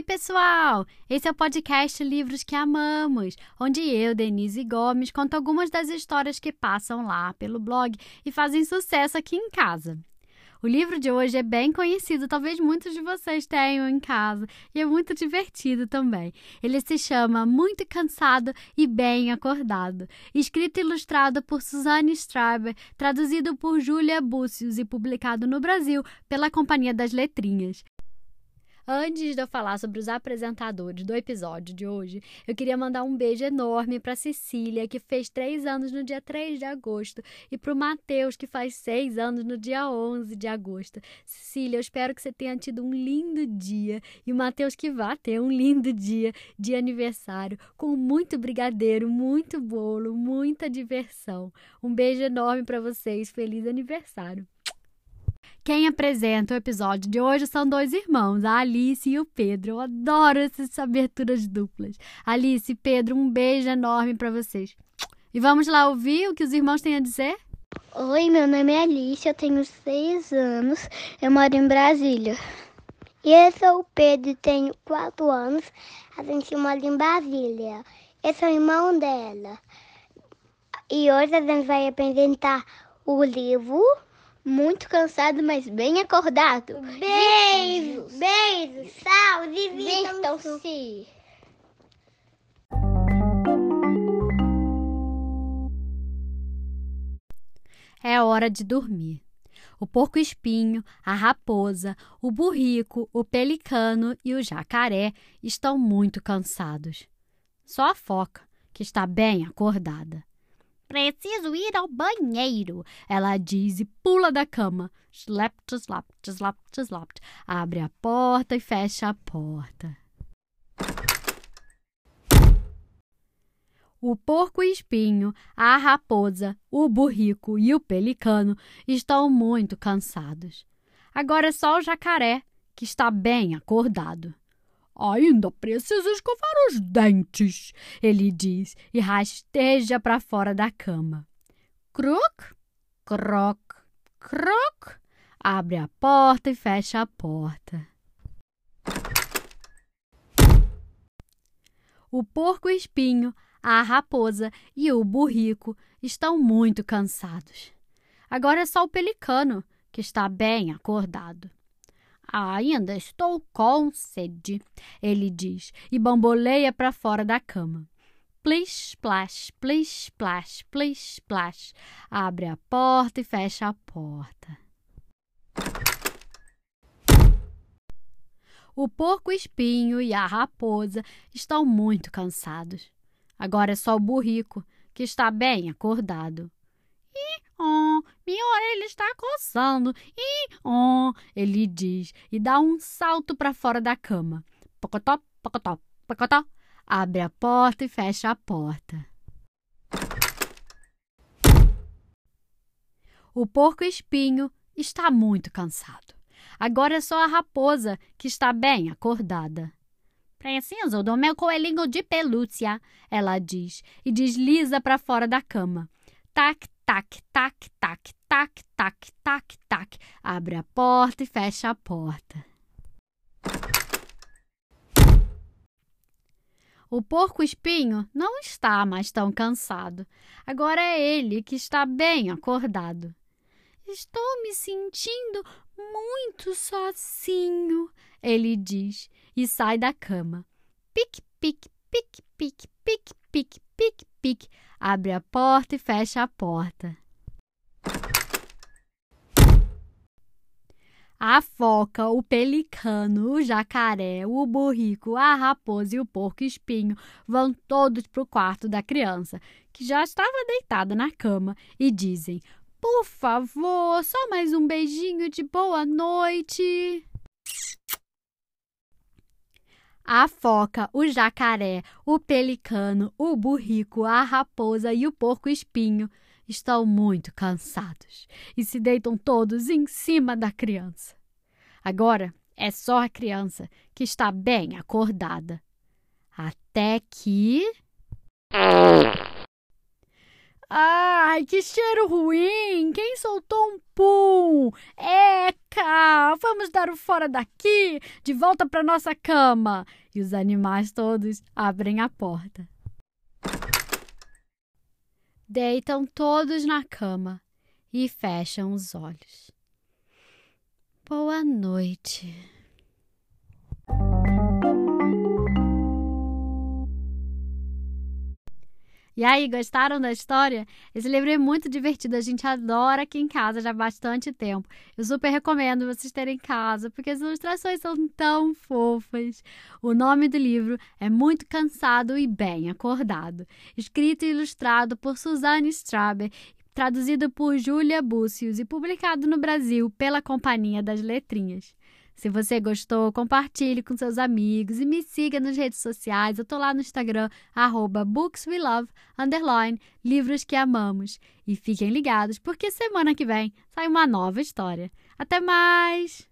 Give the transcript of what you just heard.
Oi, pessoal! Esse é o podcast Livros que Amamos, onde eu, Denise Gomes, conto algumas das histórias que passam lá pelo blog e fazem sucesso aqui em casa. O livro de hoje é bem conhecido, talvez muitos de vocês tenham em casa, e é muito divertido também. Ele se chama Muito Cansado e Bem Acordado, escrito e ilustrado por Suzanne Straber, traduzido por Julia Búcios e publicado no Brasil pela Companhia das Letrinhas. Antes de eu falar sobre os apresentadores do episódio de hoje, eu queria mandar um beijo enorme para Cecília, que fez três anos no dia 3 de agosto, e para o Matheus, que faz seis anos no dia 11 de agosto. Cecília, eu espero que você tenha tido um lindo dia, e o Matheus que vá ter um lindo dia de aniversário, com muito brigadeiro, muito bolo, muita diversão. Um beijo enorme para vocês, feliz aniversário! Quem apresenta o episódio de hoje são dois irmãos, a Alice e o Pedro. Eu adoro essas aberturas duplas. Alice e Pedro, um beijo enorme para vocês. E vamos lá ouvir o que os irmãos têm a dizer? Oi, meu nome é Alice, eu tenho seis anos, eu moro em Brasília. E eu sou o Pedro, tenho quatro anos, a gente mora em Brasília. É o irmão dela. E hoje a gente vai apresentar o livro muito cansado, mas bem acordado. Beijos! Beijos! Saúde! Divirtam-se! É hora de dormir. O porco-espinho, a raposa, o burrico, o pelicano e o jacaré estão muito cansados. Só a foca, que está bem acordada. Preciso ir ao banheiro, ela diz e pula da cama. Slap, slap, slap, slap. Abre a porta e fecha a porta. O porco-espinho, a raposa, o burrico e o pelicano estão muito cansados. Agora é só o jacaré, que está bem acordado. Ainda preciso escovar os dentes, ele diz e rasteja para fora da cama. Croc, croc, croc. Abre a porta e fecha a porta. O porco-espinho, a raposa e o burrico estão muito cansados. Agora é só o pelicano, que está bem acordado. Ainda estou com sede, ele diz e bamboleia para fora da cama. Plish, splash, plish, splash, plish, splash. Abre a porta e fecha a porta. O porco-espinho e a raposa estão muito cansados. Agora é só o burrico, que está bem acordado. Ih, oh, minha orelha está coçando. Ih, oh, ele diz e dá um salto para fora da cama. Pocotó, pocotó, pocotó. Abre a porta e fecha a porta. O porco-espinho está muito cansado. Agora é só a raposa que está bem acordada. Preciso do meu coelhinho de pelúcia, ela diz e desliza para fora da cama. Tac, tac, tac, tac, tac, tac, tac, tac. Abre a porta e fecha a porta. O porco-espinho não está mais tão cansado. Agora é ele que está bem acordado. Estou me sentindo muito sozinho, ele diz e sai da cama. Pique, pique, pique, pique, pique, pique, pique, pique abre a porta e fecha a porta. A foca, o pelicano, o jacaré, o burrico, a raposa e o porco-espinho vão todos para o quarto da criança, que já estava deitada na cama, e dizem: Por favor, só mais um beijinho de boa noite. A foca, o jacaré, o pelicano, o burrico, a raposa e o porco-espinho estão muito cansados e se deitam todos em cima da criança. Agora é só a criança que está bem acordada. Até que. Ai, que cheiro ruim! Quem soltou um pum? Eca! Cá, vamos dar o fora daqui, de volta para nossa cama. E os animais todos abrem a porta. Deitam todos na cama e fecham os olhos. Boa noite. E aí, gostaram da história? Esse livro é muito divertido, a gente adora aqui em casa já há bastante tempo. Eu super recomendo vocês terem em casa, porque as ilustrações são tão fofas. O nome do livro é Muito Cansado e Bem Acordado, escrito e ilustrado por Suzanne Straber traduzido por Júlia Búcios e publicado no Brasil pela Companhia das Letrinhas. Se você gostou, compartilhe com seus amigos e me siga nas redes sociais. Eu tô lá no Instagram, arroba bookswelove, underline, livros que amamos. E fiquem ligados, porque semana que vem sai uma nova história. Até mais!